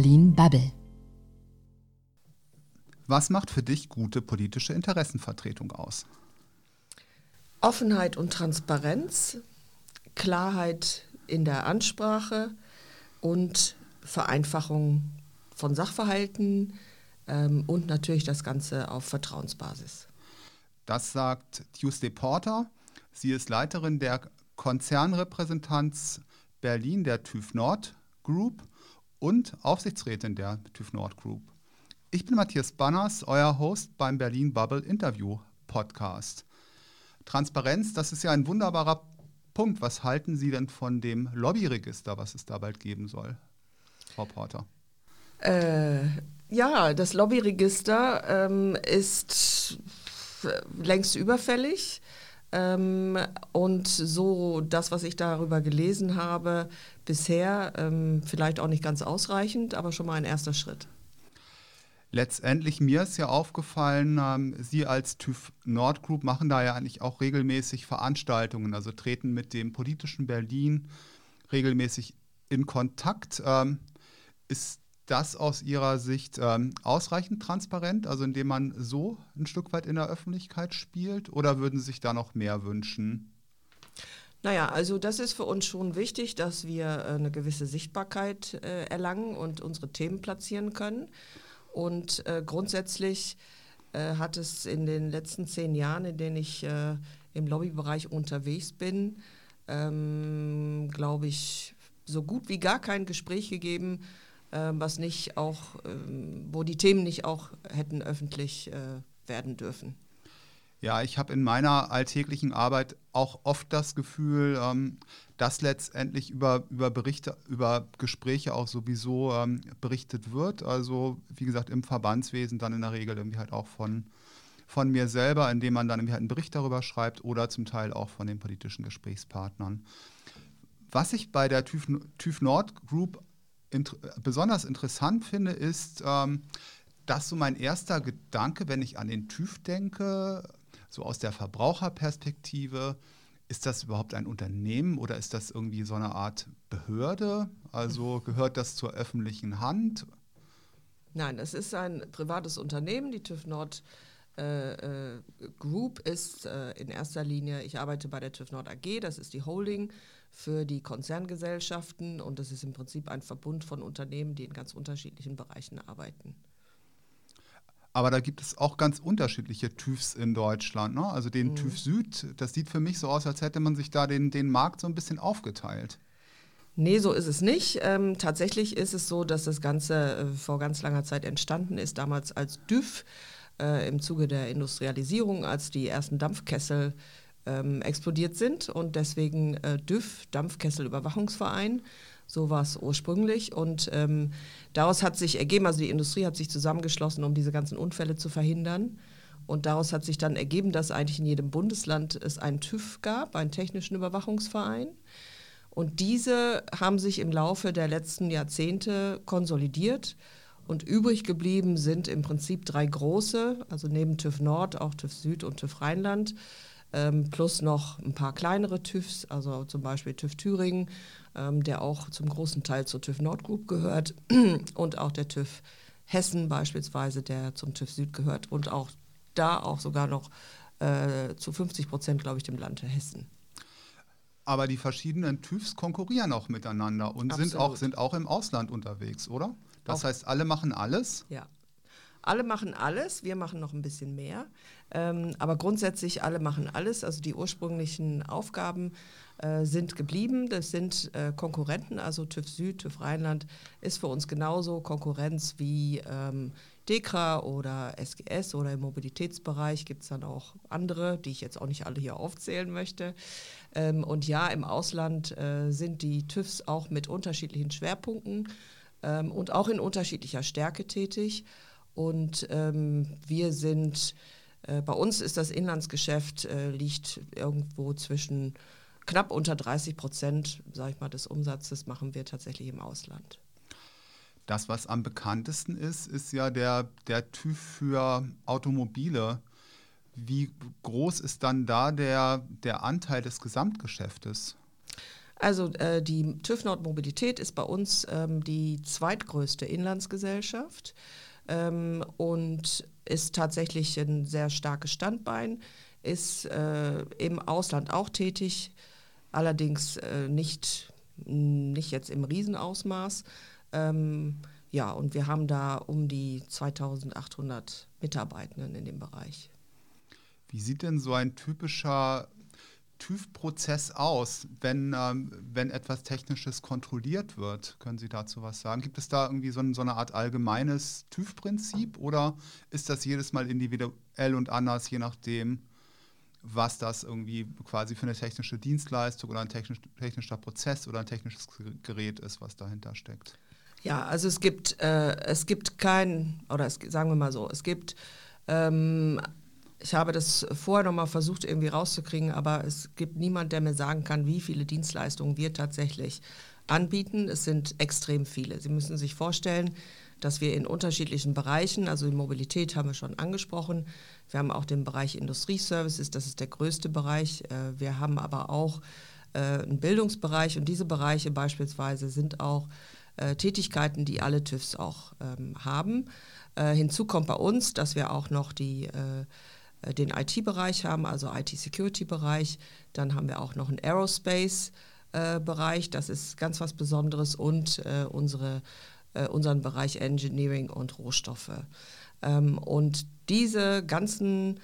Berlin Bubble. Was macht für dich gute politische Interessenvertretung aus? Offenheit und Transparenz, Klarheit in der Ansprache und Vereinfachung von Sachverhalten ähm, und natürlich das Ganze auf Vertrauensbasis. Das sagt Tuesday Porter. Sie ist Leiterin der Konzernrepräsentanz Berlin der TÜV Nord Group und Aufsichtsrätin der TÜV Nord Group. Ich bin Matthias Banners, euer Host beim Berlin Bubble Interview Podcast. Transparenz, das ist ja ein wunderbarer Punkt. Was halten Sie denn von dem Lobbyregister, was es da bald geben soll, Frau Porter? Äh, ja, das Lobbyregister ähm, ist längst überfällig. Ähm, und so das, was ich darüber gelesen habe, bisher ähm, vielleicht auch nicht ganz ausreichend, aber schon mal ein erster Schritt. Letztendlich, mir ist ja aufgefallen, ähm, Sie als TÜV Nord Group machen da ja eigentlich auch regelmäßig Veranstaltungen, also treten mit dem politischen Berlin regelmäßig in Kontakt. Ähm, ist das aus Ihrer Sicht ähm, ausreichend transparent, also indem man so ein Stück weit in der Öffentlichkeit spielt, oder würden Sie sich da noch mehr wünschen? Naja, also das ist für uns schon wichtig, dass wir äh, eine gewisse Sichtbarkeit äh, erlangen und unsere Themen platzieren können. Und äh, grundsätzlich äh, hat es in den letzten zehn Jahren, in denen ich äh, im Lobbybereich unterwegs bin, ähm, glaube ich, so gut wie gar kein Gespräch gegeben, was nicht auch, ähm, wo die Themen nicht auch hätten öffentlich äh, werden dürfen. Ja, ich habe in meiner alltäglichen Arbeit auch oft das Gefühl, ähm, dass letztendlich über, über Berichte, über Gespräche auch sowieso ähm, berichtet wird. Also wie gesagt, im Verbandswesen dann in der Regel irgendwie halt auch von, von mir selber, indem man dann irgendwie halt einen Bericht darüber schreibt oder zum Teil auch von den politischen Gesprächspartnern. Was ich bei der TÜV, TÜV Nord Group int besonders interessant finde, ist, ähm, dass so mein erster Gedanke, wenn ich an den TÜV denke, so aus der Verbraucherperspektive, ist das überhaupt ein Unternehmen oder ist das irgendwie so eine Art Behörde? Also gehört das zur öffentlichen Hand? Nein, es ist ein privates Unternehmen. Die TÜV Nord äh, äh, Group ist äh, in erster Linie, ich arbeite bei der TÜV Nord AG, das ist die Holding für die Konzerngesellschaften und das ist im Prinzip ein Verbund von Unternehmen, die in ganz unterschiedlichen Bereichen arbeiten. Aber da gibt es auch ganz unterschiedliche TÜVs in Deutschland. Ne? Also den mhm. TÜV Süd, das sieht für mich so aus, als hätte man sich da den, den Markt so ein bisschen aufgeteilt. Nee, so ist es nicht. Ähm, tatsächlich ist es so, dass das Ganze äh, vor ganz langer Zeit entstanden ist, damals als DÜV äh, im Zuge der Industrialisierung, als die ersten Dampfkessel ähm, explodiert sind und deswegen äh, DÜV, Dampfkesselüberwachungsverein, so war es ursprünglich und ähm, daraus hat sich ergeben, also die Industrie hat sich zusammengeschlossen, um diese ganzen Unfälle zu verhindern. Und daraus hat sich dann ergeben, dass eigentlich in jedem Bundesland es einen TÜV gab, einen technischen Überwachungsverein. Und diese haben sich im Laufe der letzten Jahrzehnte konsolidiert. Und übrig geblieben sind im Prinzip drei große, also neben TÜV Nord auch TÜV Süd und TÜV Rheinland, ähm, plus noch ein paar kleinere TÜVs, also zum Beispiel TÜV Thüringen, ähm, der auch zum großen Teil zur TÜV Nord Group gehört und auch der TÜV Hessen beispielsweise, der zum TÜV Süd gehört und auch da auch sogar noch äh, zu 50 Prozent, glaube ich, dem Land Hessen. Aber die verschiedenen TÜVs konkurrieren auch miteinander und sind auch, sind auch im Ausland unterwegs, oder? Das auch. heißt, alle machen alles? Ja. Alle machen alles, wir machen noch ein bisschen mehr. Ähm, aber grundsätzlich alle machen alles. Also die ursprünglichen Aufgaben äh, sind geblieben. Das sind äh, Konkurrenten, also TÜV Süd, TÜV Rheinland ist für uns genauso Konkurrenz wie ähm, DEKRA oder SGS oder im Mobilitätsbereich gibt es dann auch andere, die ich jetzt auch nicht alle hier aufzählen möchte. Ähm, und ja, im Ausland äh, sind die TÜVs auch mit unterschiedlichen Schwerpunkten ähm, und auch in unterschiedlicher Stärke tätig. Und ähm, wir sind, äh, bei uns ist das Inlandsgeschäft, äh, liegt irgendwo zwischen knapp unter 30 Prozent, sage ich mal, des Umsatzes machen wir tatsächlich im Ausland. Das, was am bekanntesten ist, ist ja der, der TÜV für Automobile. Wie groß ist dann da der, der Anteil des Gesamtgeschäftes? Also äh, die TÜV Nord Mobilität ist bei uns ähm, die zweitgrößte Inlandsgesellschaft ähm, und ist tatsächlich ein sehr starkes Standbein, ist äh, im Ausland auch tätig, allerdings äh, nicht, nicht jetzt im Riesenausmaß. Ähm, ja, und wir haben da um die 2800 Mitarbeitenden in dem Bereich. Wie sieht denn so ein typischer TÜV-Prozess aus, wenn, ähm, wenn etwas Technisches kontrolliert wird? Können Sie dazu was sagen? Gibt es da irgendwie so, so eine Art allgemeines TÜV-Prinzip oder ist das jedes Mal individuell und anders, je nachdem, was das irgendwie quasi für eine technische Dienstleistung oder ein technisch, technischer Prozess oder ein technisches Gerät ist, was dahinter steckt? Ja, also es gibt, äh, es gibt kein, oder es, sagen wir mal so, es gibt ähm, ich habe das vorher noch mal versucht irgendwie rauszukriegen, aber es gibt niemand, der mir sagen kann, wie viele Dienstleistungen wir tatsächlich anbieten. Es sind extrem viele. Sie müssen sich vorstellen, dass wir in unterschiedlichen Bereichen, also die Mobilität haben wir schon angesprochen, wir haben auch den Bereich Industrieservices, das ist der größte Bereich. Äh, wir haben aber auch äh, einen Bildungsbereich und diese Bereiche beispielsweise sind auch äh, Tätigkeiten, die alle TÜVs auch ähm, haben. Hinzu kommt bei uns, dass wir auch noch die den IT-Bereich haben, also IT-Security-Bereich. Dann haben wir auch noch einen Aerospace-Bereich, das ist ganz was Besonderes, und äh, unsere, äh, unseren Bereich Engineering und Rohstoffe. Ähm, und diese ganzen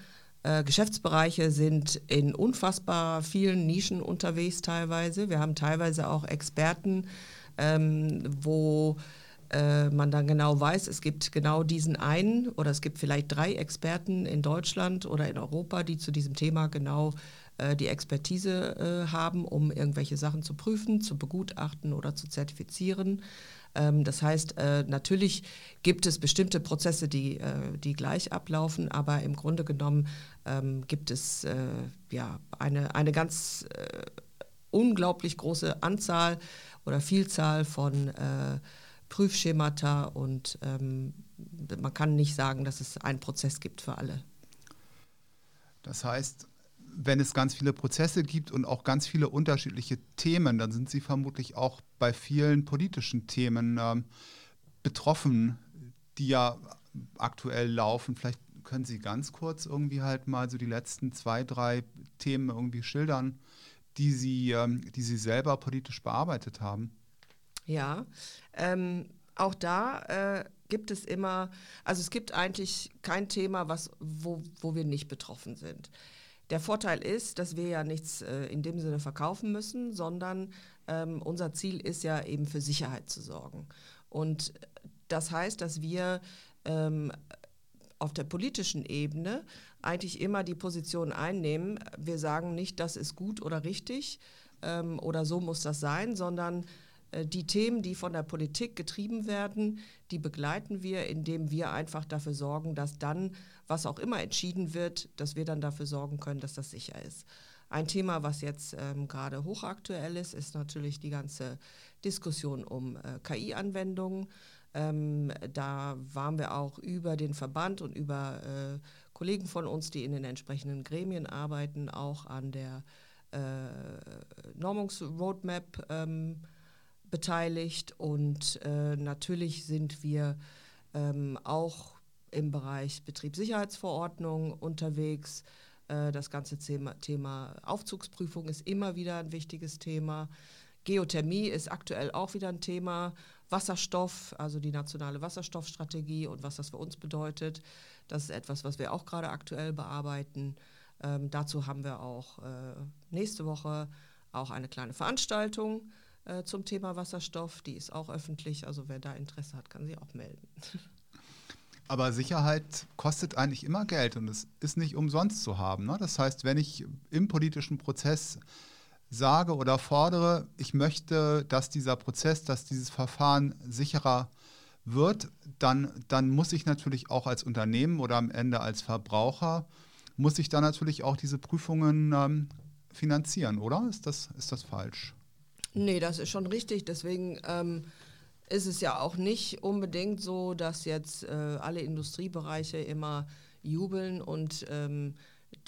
Geschäftsbereiche sind in unfassbar vielen Nischen unterwegs teilweise. Wir haben teilweise auch Experten, ähm, wo äh, man dann genau weiß, es gibt genau diesen einen oder es gibt vielleicht drei Experten in Deutschland oder in Europa, die zu diesem Thema genau äh, die Expertise äh, haben, um irgendwelche Sachen zu prüfen, zu begutachten oder zu zertifizieren. Ähm, das heißt, äh, natürlich gibt es bestimmte Prozesse, die, äh, die gleich ablaufen, aber im Grunde genommen ähm, gibt es äh, ja, eine, eine ganz unglaublich große Anzahl oder Vielzahl von Prüfschemata und ähm, man kann nicht sagen, dass es einen Prozess gibt für alle. Das heißt, wenn es ganz viele Prozesse gibt und auch ganz viele unterschiedliche Themen, dann sind Sie vermutlich auch bei vielen politischen Themen ähm, betroffen, die ja aktuell laufen. Vielleicht können Sie ganz kurz irgendwie halt mal so die letzten zwei, drei Themen irgendwie schildern, die Sie, ähm, die Sie selber politisch bearbeitet haben. Ja, ähm, auch da äh, gibt es immer, also es gibt eigentlich kein Thema, was, wo, wo wir nicht betroffen sind. Der Vorteil ist, dass wir ja nichts äh, in dem Sinne verkaufen müssen, sondern ähm, unser Ziel ist ja eben für Sicherheit zu sorgen. Und das heißt, dass wir ähm, auf der politischen Ebene eigentlich immer die Position einnehmen, wir sagen nicht, das ist gut oder richtig ähm, oder so muss das sein, sondern die Themen, die von der Politik getrieben werden, die begleiten wir, indem wir einfach dafür sorgen, dass dann, was auch immer entschieden wird, dass wir dann dafür sorgen können, dass das sicher ist. Ein Thema, was jetzt ähm, gerade hochaktuell ist, ist natürlich die ganze Diskussion um äh, KI-Anwendungen. Ähm, da waren wir auch über den Verband und über äh, Kollegen von uns, die in den entsprechenden Gremien arbeiten, auch an der äh, Normungsroadmap ähm, beteiligt und äh, natürlich sind wir ähm, auch im Bereich Betriebssicherheitsverordnung unterwegs. Äh, das ganze Thema, Thema Aufzugsprüfung ist immer wieder ein wichtiges Thema. Geothermie ist aktuell auch wieder ein Thema. Wasserstoff, also die nationale Wasserstoffstrategie und was das für uns bedeutet, das ist etwas, was wir auch gerade aktuell bearbeiten. Ähm, dazu haben wir auch äh, nächste Woche auch eine kleine Veranstaltung äh, zum Thema Wasserstoff. Die ist auch öffentlich, also wer da Interesse hat, kann sich auch melden. Aber Sicherheit kostet eigentlich immer Geld und es ist nicht umsonst zu haben. Ne? Das heißt, wenn ich im politischen Prozess sage oder fordere, ich möchte, dass dieser Prozess, dass dieses Verfahren sicherer wird, dann, dann muss ich natürlich auch als Unternehmen oder am Ende als Verbraucher, muss ich dann natürlich auch diese Prüfungen ähm, finanzieren, oder? Ist das, ist das falsch? Nee, das ist schon richtig. Deswegen ähm, ist es ja auch nicht unbedingt so, dass jetzt äh, alle Industriebereiche immer jubeln und ähm,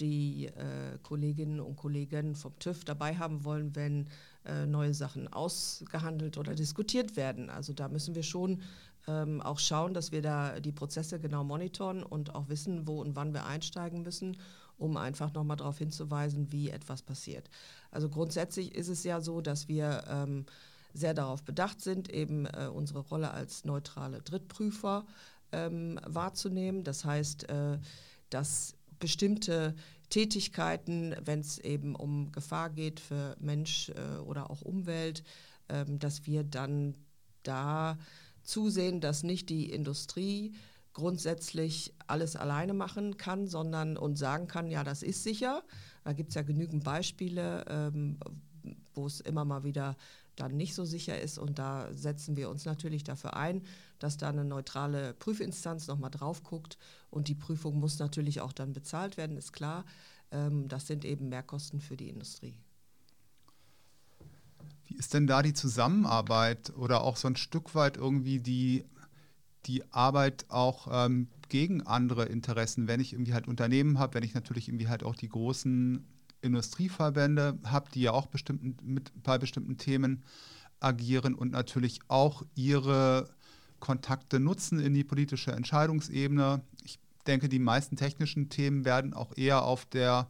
die äh, Kolleginnen und Kollegen vom TÜV dabei haben wollen, wenn äh, neue Sachen ausgehandelt oder diskutiert werden. Also da müssen wir schon ähm, auch schauen, dass wir da die Prozesse genau monitoren und auch wissen, wo und wann wir einsteigen müssen, um einfach nochmal darauf hinzuweisen, wie etwas passiert. Also grundsätzlich ist es ja so, dass wir ähm, sehr darauf bedacht sind, eben äh, unsere Rolle als neutrale Drittprüfer ähm, wahrzunehmen. Das heißt, äh, dass bestimmte Tätigkeiten, wenn es eben um Gefahr geht für Mensch äh, oder auch Umwelt, ähm, dass wir dann da zusehen, dass nicht die Industrie grundsätzlich alles alleine machen kann, sondern und sagen kann, ja, das ist sicher. Da gibt es ja genügend Beispiele, ähm, wo es immer mal wieder dann nicht so sicher ist. Und da setzen wir uns natürlich dafür ein, dass da eine neutrale Prüfinstanz nochmal drauf guckt. Und die Prüfung muss natürlich auch dann bezahlt werden, ist klar. Ähm, das sind eben Mehrkosten für die Industrie. Wie ist denn da die Zusammenarbeit oder auch so ein Stück weit irgendwie die, die Arbeit auch ähm, gegen andere Interessen, wenn ich irgendwie halt Unternehmen habe, wenn ich natürlich irgendwie halt auch die großen Industrieverbände habe, die ja auch bestimmten, mit, bei bestimmten Themen agieren und natürlich auch ihre Kontakte nutzen in die politische Entscheidungsebene. Ich denke, die meisten technischen Themen werden auch eher auf der,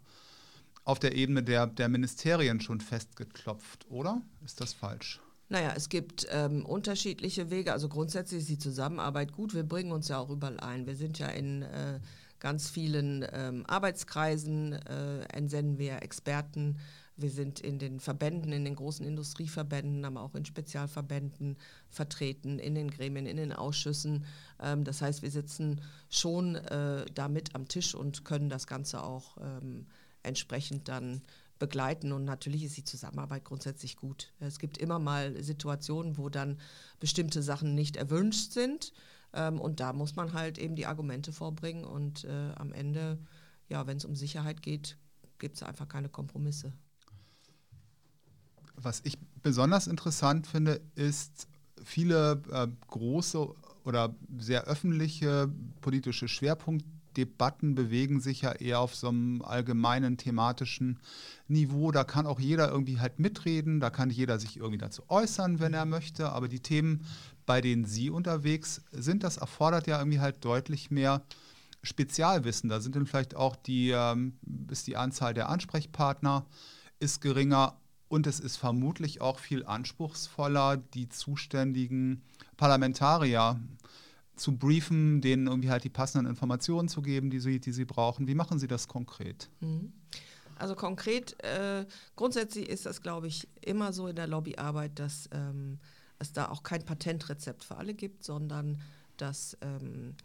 auf der Ebene der, der Ministerien schon festgeklopft, oder? Ist das falsch? Naja, es gibt ähm, unterschiedliche Wege. Also grundsätzlich ist die Zusammenarbeit gut. Wir bringen uns ja auch überall ein. Wir sind ja in äh, ganz vielen ähm, Arbeitskreisen, äh, entsenden wir Experten. Wir sind in den Verbänden, in den großen Industrieverbänden, aber auch in Spezialverbänden vertreten, in den Gremien, in den Ausschüssen. Ähm, das heißt, wir sitzen schon äh, da mit am Tisch und können das Ganze auch ähm, entsprechend dann begleiten. Und natürlich ist die Zusammenarbeit grundsätzlich gut. Es gibt immer mal Situationen, wo dann bestimmte Sachen nicht erwünscht sind. Ähm, und da muss man halt eben die Argumente vorbringen. Und äh, am Ende, ja, wenn es um Sicherheit geht, gibt es einfach keine Kompromisse. Was ich besonders interessant finde, ist, viele äh, große oder sehr öffentliche politische Schwerpunktdebatten bewegen sich ja eher auf so einem allgemeinen thematischen Niveau. Da kann auch jeder irgendwie halt mitreden, da kann jeder sich irgendwie dazu äußern, wenn er möchte. Aber die Themen bei denen Sie unterwegs sind, das erfordert ja irgendwie halt deutlich mehr Spezialwissen. Da sind dann vielleicht auch die, ähm, ist die Anzahl der Ansprechpartner ist geringer und es ist vermutlich auch viel anspruchsvoller, die zuständigen Parlamentarier zu briefen, denen irgendwie halt die passenden Informationen zu geben, die sie, die sie brauchen. Wie machen Sie das konkret? Mhm. Also konkret, äh, grundsätzlich ist das, glaube ich, immer so in der Lobbyarbeit, dass ähm, es da auch kein Patentrezept für alle gibt, sondern dass ähm,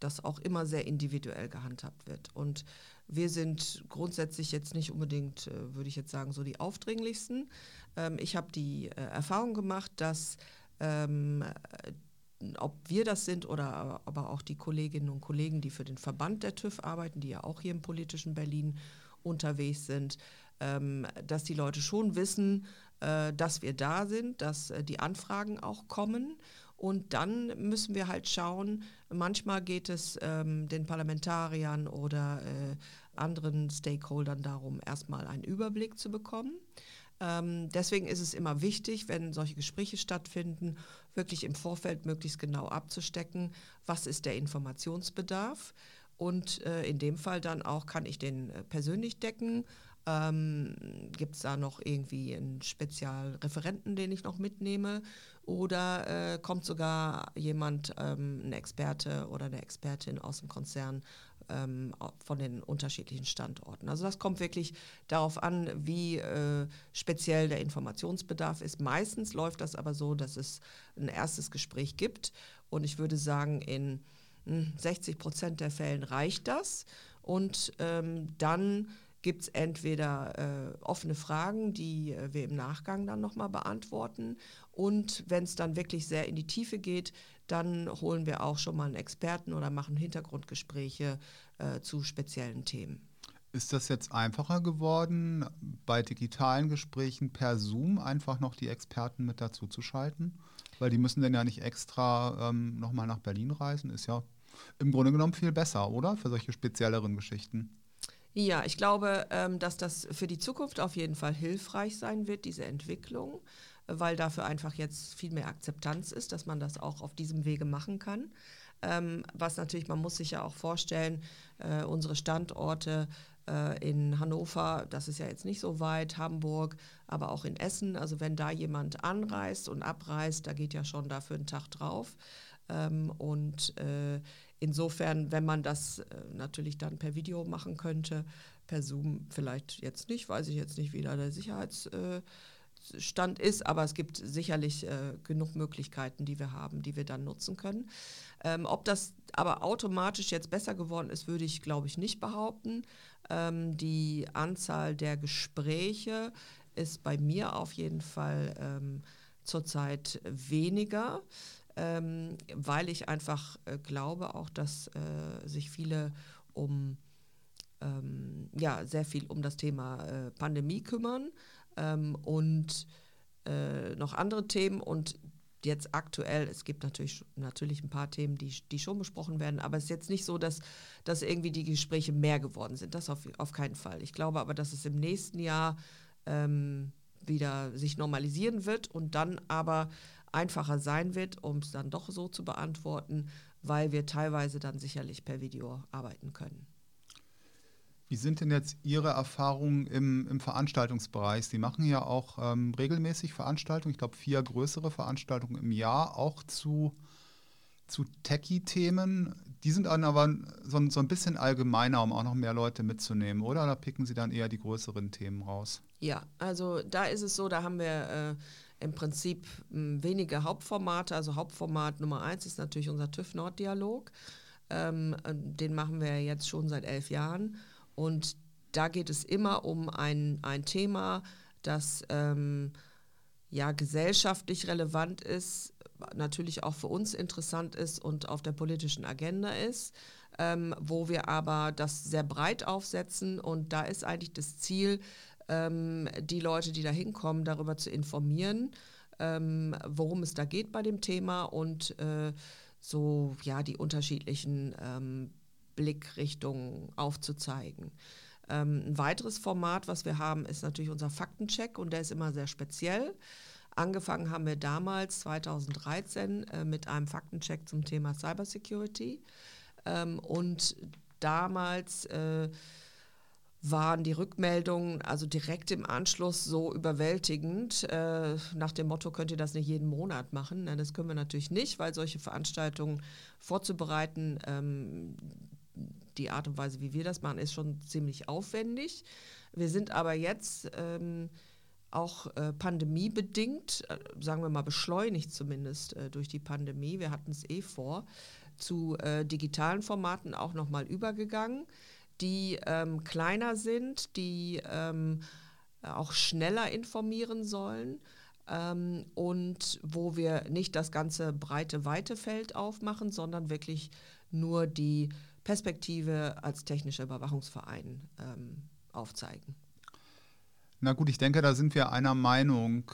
das auch immer sehr individuell gehandhabt wird. Und wir sind grundsätzlich jetzt nicht unbedingt, äh, würde ich jetzt sagen, so die aufdringlichsten. Ähm, ich habe die äh, Erfahrung gemacht, dass ähm, ob wir das sind oder aber auch die Kolleginnen und Kollegen, die für den Verband der TÜV arbeiten, die ja auch hier im politischen Berlin unterwegs sind, ähm, dass die Leute schon wissen, äh, dass wir da sind, dass äh, die Anfragen auch kommen. Und dann müssen wir halt schauen, manchmal geht es ähm, den Parlamentariern oder äh, anderen Stakeholdern darum, erstmal einen Überblick zu bekommen. Ähm, deswegen ist es immer wichtig, wenn solche Gespräche stattfinden, wirklich im Vorfeld möglichst genau abzustecken, was ist der Informationsbedarf. Und äh, in dem Fall dann auch, kann ich den äh, persönlich decken ähm, Gibt es da noch irgendwie einen Spezialreferenten, den ich noch mitnehme? Oder äh, kommt sogar jemand, ähm, ein Experte oder eine Expertin aus dem Konzern ähm, von den unterschiedlichen Standorten? Also das kommt wirklich darauf an, wie äh, speziell der Informationsbedarf ist. Meistens läuft das aber so, dass es ein erstes Gespräch gibt. Und ich würde sagen, in 60 hm, Prozent der Fällen reicht das. Und ähm, dann gibt es entweder äh, offene Fragen, die äh, wir im Nachgang dann nochmal beantworten. Und wenn es dann wirklich sehr in die Tiefe geht, dann holen wir auch schon mal einen Experten oder machen Hintergrundgespräche äh, zu speziellen Themen. Ist das jetzt einfacher geworden, bei digitalen Gesprächen per Zoom einfach noch die Experten mit dazu zu schalten? Weil die müssen dann ja nicht extra ähm, nochmal nach Berlin reisen. Ist ja im Grunde genommen viel besser, oder? Für solche spezielleren Geschichten. Ja, ich glaube, ähm, dass das für die Zukunft auf jeden Fall hilfreich sein wird, diese Entwicklung, weil dafür einfach jetzt viel mehr Akzeptanz ist, dass man das auch auf diesem Wege machen kann. Ähm, was natürlich, man muss sich ja auch vorstellen, äh, unsere Standorte äh, in Hannover, das ist ja jetzt nicht so weit, Hamburg, aber auch in Essen. Also wenn da jemand anreist und abreist, da geht ja schon dafür ein Tag drauf. Ähm, und äh, insofern, wenn man das äh, natürlich dann per Video machen könnte, per Zoom vielleicht jetzt nicht, weiß ich jetzt nicht, wie da der Sicherheitsstand ist, aber es gibt sicherlich äh, genug Möglichkeiten, die wir haben, die wir dann nutzen können. Ähm, ob das aber automatisch jetzt besser geworden ist, würde ich, glaube ich, nicht behaupten. Ähm, die Anzahl der Gespräche ist bei mir auf jeden Fall ähm, zurzeit weniger, ähm, weil ich einfach äh, glaube auch, dass äh, sich viele um ähm, ja, sehr viel um das Thema äh, Pandemie kümmern ähm, und äh, noch andere Themen und jetzt aktuell, es gibt natürlich, natürlich ein paar Themen, die, die schon besprochen werden, aber es ist jetzt nicht so, dass, dass irgendwie die Gespräche mehr geworden sind. Das auf, auf keinen Fall. Ich glaube aber, dass es im nächsten Jahr ähm, wieder sich normalisieren wird und dann aber einfacher sein wird, um es dann doch so zu beantworten, weil wir teilweise dann sicherlich per Video arbeiten können. Wie sind denn jetzt Ihre Erfahrungen im, im Veranstaltungsbereich? Sie machen ja auch ähm, regelmäßig Veranstaltungen, ich glaube vier größere Veranstaltungen im Jahr, auch zu, zu Techie-Themen. Die sind dann aber so, so, ein bisschen allgemeiner, um auch noch mehr Leute mitzunehmen, oder? Da picken Sie dann eher die größeren Themen raus? Ja, also da ist es so, da haben wir äh, im Prinzip m, wenige Hauptformate. Also Hauptformat Nummer eins ist natürlich unser TÜV-Nord-Dialog. Ähm, den machen wir jetzt schon seit elf Jahren. Und da geht es immer um ein, ein Thema, das ähm, ja gesellschaftlich relevant ist, natürlich auch für uns interessant ist und auf der politischen Agenda ist, ähm, wo wir aber das sehr breit aufsetzen. Und da ist eigentlich das Ziel, ähm, die Leute, die da hinkommen, darüber zu informieren, ähm, worum es da geht bei dem Thema und äh, so ja die unterschiedlichen ähm, Blickrichtungen aufzuzeigen. Ähm, ein weiteres Format, was wir haben, ist natürlich unser Faktencheck und der ist immer sehr speziell. Angefangen haben wir damals 2013 äh, mit einem Faktencheck zum Thema Cybersecurity ähm, und damals äh, waren die Rückmeldungen also direkt im Anschluss so überwältigend. Äh, nach dem Motto, könnt ihr das nicht jeden Monat machen? Nein, das können wir natürlich nicht, weil solche Veranstaltungen vorzubereiten, ähm, die Art und Weise, wie wir das machen, ist schon ziemlich aufwendig. Wir sind aber jetzt ähm, auch äh, pandemiebedingt, äh, sagen wir mal beschleunigt zumindest äh, durch die Pandemie, wir hatten es eh vor, zu äh, digitalen Formaten auch nochmal übergegangen, die ähm, kleiner sind, die ähm, auch schneller informieren sollen ähm, und wo wir nicht das ganze breite, weite Feld aufmachen, sondern wirklich nur die Perspektive als technischer Überwachungsverein ähm, aufzeigen. Na gut, ich denke, da sind wir einer Meinung.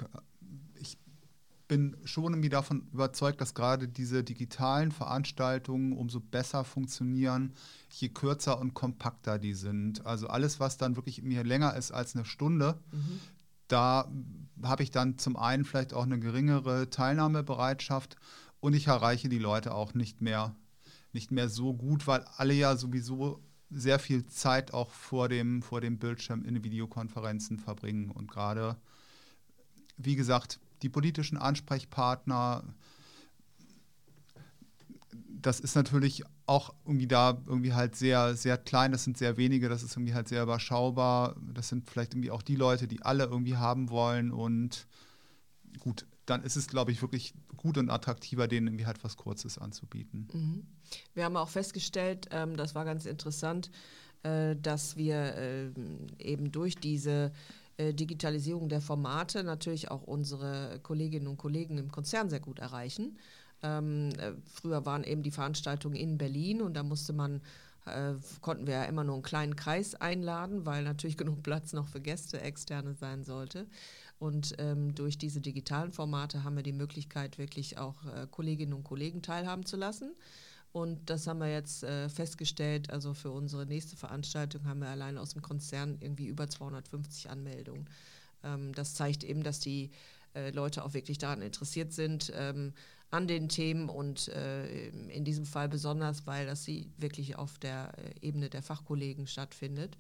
Ich bin schon irgendwie davon überzeugt, dass gerade diese digitalen Veranstaltungen umso besser funktionieren, je kürzer und kompakter die sind. Also alles, was dann wirklich mir länger ist als eine Stunde, mhm. da habe ich dann zum einen vielleicht auch eine geringere Teilnahmebereitschaft und ich erreiche die Leute auch nicht mehr nicht mehr so gut, weil alle ja sowieso sehr viel Zeit auch vor dem, vor dem Bildschirm in Videokonferenzen verbringen. Und gerade, wie gesagt, die politischen Ansprechpartner, das ist natürlich auch irgendwie da irgendwie halt sehr, sehr klein, das sind sehr wenige, das ist irgendwie halt sehr überschaubar. Das sind vielleicht irgendwie auch die Leute, die alle irgendwie haben wollen und gut, dann ist es, glaube ich, wirklich gut und attraktiver, denen irgendwie halt was Kurzes anzubieten. Mhm. Wir haben auch festgestellt, ähm, das war ganz interessant, äh, dass wir äh, eben durch diese äh, Digitalisierung der Formate natürlich auch unsere Kolleginnen und Kollegen im Konzern sehr gut erreichen. Ähm, äh, früher waren eben die Veranstaltungen in Berlin und da musste man äh, konnten wir ja immer nur einen kleinen Kreis einladen, weil natürlich genug Platz noch für Gäste externe sein sollte. Und ähm, durch diese digitalen Formate haben wir die Möglichkeit, wirklich auch äh, Kolleginnen und Kollegen teilhaben zu lassen, Und das haben wir jetzt äh, festgestellt. Also für unsere nächste Veranstaltung haben wir allein aus dem Konzern irgendwie über 250 Anmeldungen. Ähm, das zeigt eben, dass die äh, Leute auch wirklich daran interessiert sind, ähm, an den Themen und äh, in diesem Fall besonders, weil das sie wirklich auf der äh, Ebene der Fachkollegen stattfindet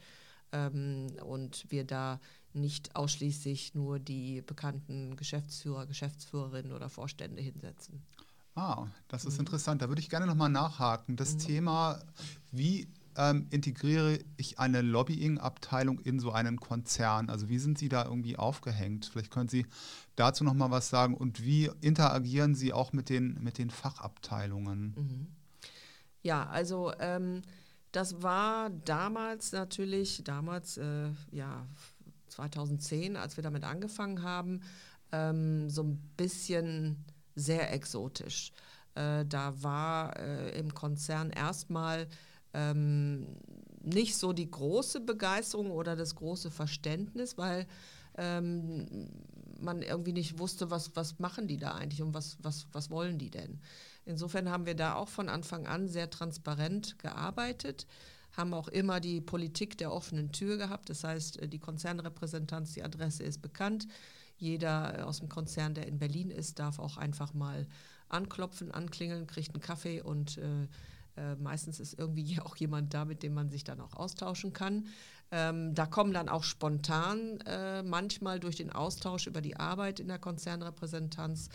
ähm, und wir da nicht ausschließlich nur die bekannten Geschäftsführer, Geschäftsführerinnen oder Vorstände hinsetzen. Ah, das ist mhm. interessant. Da würde ich gerne nochmal nachhaken. Das mhm. Thema, wie ähm, integriere ich eine Lobbying-Abteilung in so einen Konzern? Also wie sind Sie da irgendwie aufgehängt? Vielleicht können Sie dazu nochmal was sagen. Und wie interagieren Sie auch mit den, mit den Fachabteilungen? Mhm. Ja, also ähm, das war damals natürlich, damals, äh, ja, 2010, als wir damit angefangen haben, ähm, so ein bisschen sehr exotisch. Äh, da war äh, im Konzern erstmal ähm, nicht so die große Begeisterung oder das große Verständnis, weil ähm, man irgendwie nicht wusste, was, was machen die da eigentlich und was, was, was wollen die denn. Insofern haben wir da auch von Anfang an sehr transparent gearbeitet, haben auch immer die Politik der offenen Tür gehabt. Das heißt, äh, die Konzernrepräsentanz, die Adresse ist bekannt. Jeder äh, aus dem Konzern, der in Berlin ist, darf auch einfach mal anklopfen, anklingeln, kriegt einen Kaffee und äh, äh, meistens ist irgendwie auch jemand da, mit dem man sich dann auch austauschen kann. Ähm, da kommen dann auch spontan äh, manchmal durch den Austausch über die Arbeit in der Konzernrepräsentanz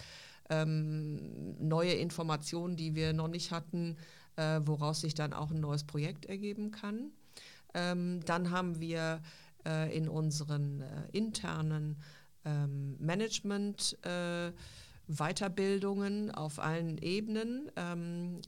ähm, neue Informationen, die wir noch nicht hatten, äh, woraus sich dann auch ein neues Projekt ergeben kann. Ähm, dann haben wir äh, in unseren äh, internen ähm, Management äh, Weiterbildungen auf allen Ebenen ähm,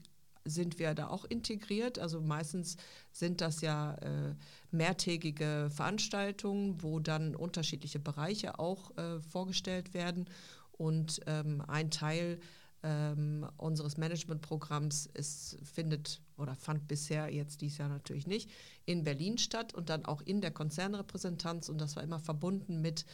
sind wir da auch integriert. Also meistens sind das ja äh, mehrtägige Veranstaltungen, wo dann unterschiedliche Bereiche auch äh, vorgestellt werden. Und ähm, ein Teil ähm, unseres Managementprogramms ist, findet oder fand bisher jetzt dieses Jahr natürlich nicht in Berlin statt und dann auch in der Konzernrepräsentanz. Und das war immer verbunden mit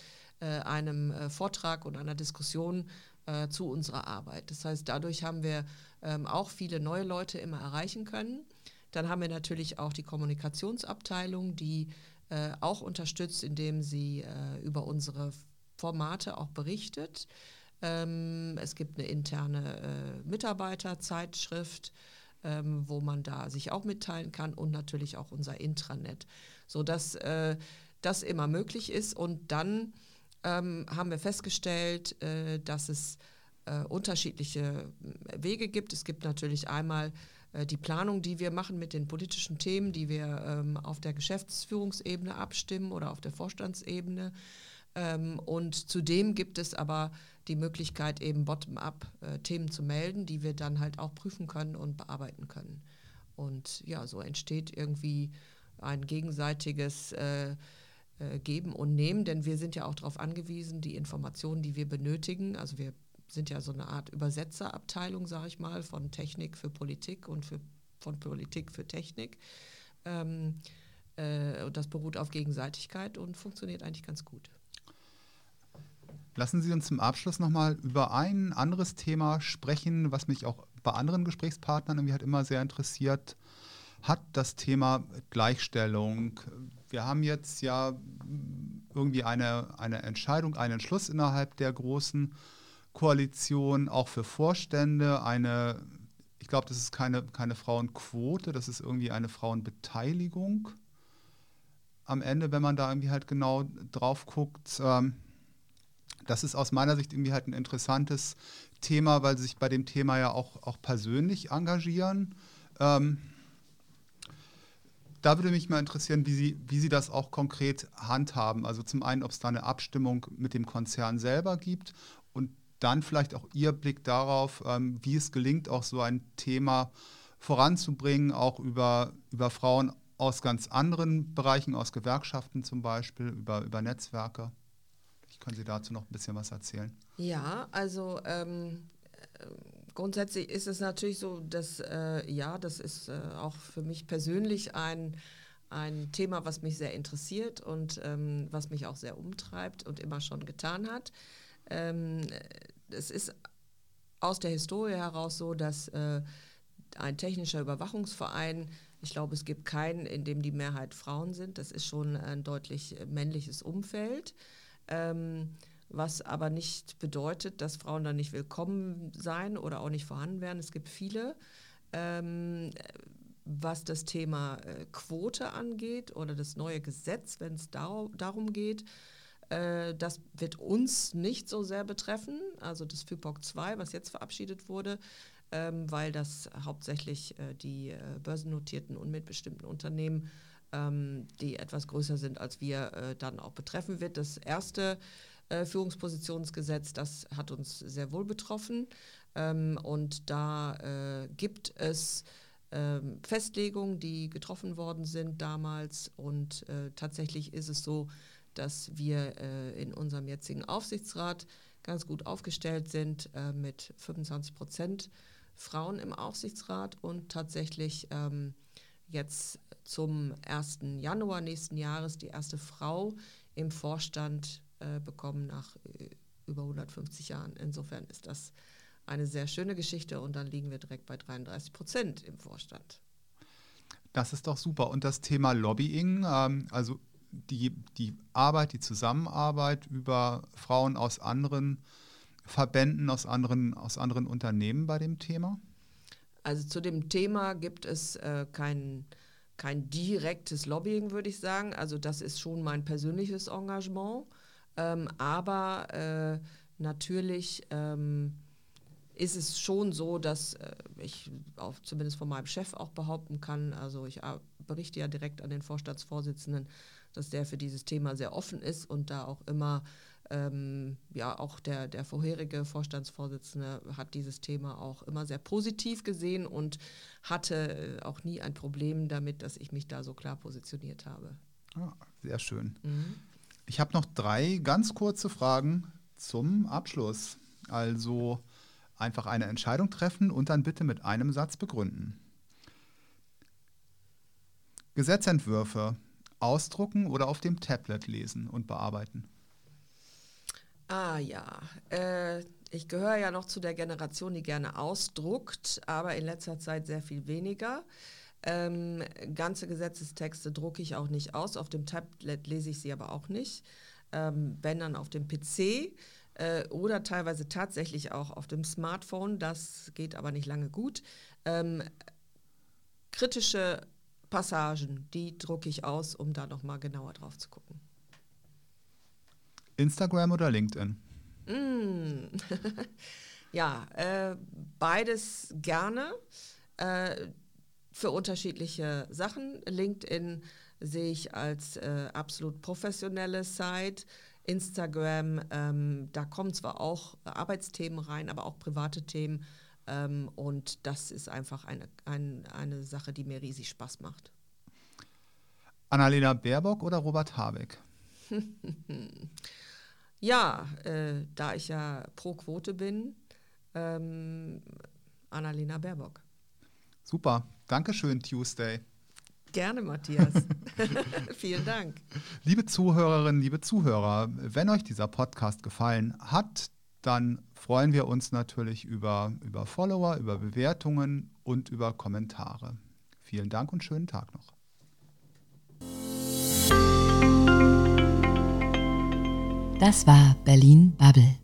einem äh, Vortrag und einer Diskussion äh, zu unserer Arbeit. Das heißt, dadurch haben wir ähm, auch viele neue Leute immer erreichen können. Dann haben wir natürlich auch die Kommunikationsabteilung, die äh, auch unterstützt, indem sie äh, über unsere Formate auch berichtet. Ähm, es gibt eine interne äh, Mitarbeiterzeitschrift, ähm, wo man da sich auch mitteilen kann und natürlich auch unser Intranet, sodass äh, das immer möglich ist. Und dann ähm, haben wir festgestellt, äh, dass es äh, unterschiedliche äh, Wege gibt. Es gibt natürlich einmal äh, die Planung, die wir machen mit den politischen Themen, die wir ähm, auf der Geschäftsführungsebene abstimmen oder auf der Vorstandsebene. Ähm, und zudem gibt es aber die Möglichkeit, eben bottom-up äh, Themen zu melden, die wir dann halt auch prüfen können und bearbeiten können. Und ja, so entsteht irgendwie ein gegenseitiges äh, äh, Geben und Nehmen, denn wir sind ja auch darauf angewiesen, die Informationen, die wir benötigen, also wir sind ja so eine Art Übersetzerabteilung, sage ich mal, von Technik für Politik und für, von Politik für Technik. Ähm, äh, und das beruht auf Gegenseitigkeit und funktioniert eigentlich ganz gut. Lassen Sie uns zum Abschluss nochmal über ein anderes Thema sprechen, was mich auch bei anderen Gesprächspartnern irgendwie halt immer sehr interessiert hat, das Thema Gleichstellung. Wir haben jetzt ja irgendwie eine, eine Entscheidung, einen Entschluss innerhalb der großen Koalition, auch für Vorstände, eine, ich glaube, das ist keine, keine Frauenquote, das ist irgendwie eine Frauenbeteiligung am Ende, wenn man da irgendwie halt genau drauf guckt. Ähm, das ist aus meiner Sicht irgendwie halt ein interessantes Thema, weil sie sich bei dem Thema ja auch, auch persönlich engagieren. Ähm, da würde mich mal interessieren, wie Sie, wie Sie das auch konkret handhaben. Also zum einen, ob es da eine Abstimmung mit dem Konzern selber gibt und dann vielleicht auch Ihr Blick darauf, ähm, wie es gelingt, auch so ein Thema voranzubringen, auch über, über Frauen aus ganz anderen Bereichen, aus Gewerkschaften zum Beispiel, über, über Netzwerke. Ich kann Sie dazu noch ein bisschen was erzählen. Ja, also ähm, grundsätzlich ist es natürlich so, dass äh, ja, das ist äh, auch für mich persönlich ein, ein Thema, was mich sehr interessiert und ähm, was mich auch sehr umtreibt und immer schon getan hat. Ähm, es ist aus der Historie heraus so, dass äh, ein technischer Überwachungsverein. Ich glaube, es gibt keinen, in dem die Mehrheit Frauen sind. Das ist schon ein deutlich männliches Umfeld. Ähm, was aber nicht bedeutet, dass Frauen da nicht willkommen sein oder auch nicht vorhanden werden. Es gibt viele. Ähm, was das Thema äh, Quote angeht oder das neue Gesetz, wenn es dar darum geht, äh, das wird uns nicht so sehr betreffen, also das FIPOC 2, was jetzt verabschiedet wurde, ähm, weil das hauptsächlich äh, die äh, börsennotierten und mitbestimmten Unternehmen, ähm, die etwas größer sind als wir, äh, dann auch betreffen wird. Das erste äh, Führungspositionsgesetz, das hat uns sehr wohl betroffen ähm, und da äh, gibt es ähm, Festlegungen, die getroffen worden sind damals und tatsächlich ist es so, dass wir äh, in unserem jetzigen Aufsichtsrat ganz gut aufgestellt sind äh, mit 25 Prozent Frauen im Aufsichtsrat und tatsächlich ähm, jetzt zum 1. Januar nächsten Jahres die erste Frau im Vorstand äh, bekommen nach äh, über 150 Jahren. Insofern ist das eine sehr schöne Geschichte und dann liegen wir direkt bei 33 Prozent im Vorstand. Das ist doch super. Und das Thema Lobbying, ähm, also die, die Arbeit, die Zusammenarbeit über Frauen aus anderen Verbänden, aus anderen, aus anderen Unternehmen bei dem Thema? Also zu dem Thema gibt es äh, kein, kein direktes Lobbying, würde ich sagen. Also das ist schon mein persönliches Engagement. Ähm, aber äh, natürlich ähm, ist es schon so, dass äh, ich auch zumindest von meinem Chef auch behaupten kann, also ich äh, berichte ja direkt an den Vorstandsvorsitzenden, dass der für dieses Thema sehr offen ist und da auch immer, ähm, ja, auch der, der vorherige Vorstandsvorsitzende hat dieses Thema auch immer sehr positiv gesehen und hatte äh, auch nie ein Problem damit, dass ich mich da so klar positioniert habe. Ah, sehr schön. Mhm. Ich habe noch drei ganz kurze Fragen zum Abschluss. Also einfach eine Entscheidung treffen und dann bitte mit einem Satz begründen. Gesetzentwürfe ausdrucken oder auf dem Tablet lesen und bearbeiten? Ah ja, äh, ich gehöre ja noch zu der Generation, die gerne ausdruckt, aber in letzter Zeit sehr viel weniger. Ähm, ganze Gesetzestexte drucke ich auch nicht aus, auf dem Tablet lese ich sie aber auch nicht. Ähm, wenn dann auf dem PC äh, oder teilweise tatsächlich auch auf dem Smartphone, das geht aber nicht lange gut. Ähm, kritische Passagen, die drucke ich aus, um da nochmal genauer drauf zu gucken. Instagram oder LinkedIn? Mm. ja, äh, beides gerne. Äh, für unterschiedliche Sachen. LinkedIn sehe ich als äh, absolut professionelle Site. Instagram, ähm, da kommen zwar auch Arbeitsthemen rein, aber auch private Themen. Ähm, und das ist einfach eine, ein, eine Sache, die mir riesig Spaß macht. Annalena Baerbock oder Robert Habeck? ja, äh, da ich ja pro Quote bin, ähm, Annalena Baerbock. Super, Dankeschön, Tuesday. Gerne, Matthias. Vielen Dank. Liebe Zuhörerinnen, liebe Zuhörer, wenn euch dieser Podcast gefallen hat, dann freuen wir uns natürlich über, über Follower, über Bewertungen und über Kommentare. Vielen Dank und schönen Tag noch. Das war Berlin Bubble.